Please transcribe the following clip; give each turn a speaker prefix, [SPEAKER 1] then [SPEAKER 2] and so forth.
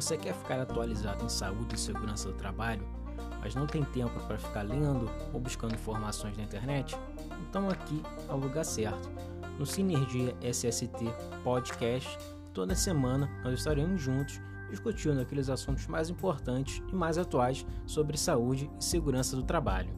[SPEAKER 1] Você quer ficar atualizado em saúde e segurança do trabalho, mas não tem tempo para ficar lendo ou buscando informações na internet? Então aqui é o lugar certo. No Sinergia SST Podcast, toda semana nós estaremos juntos discutindo aqueles assuntos mais importantes e mais atuais sobre saúde e segurança do trabalho.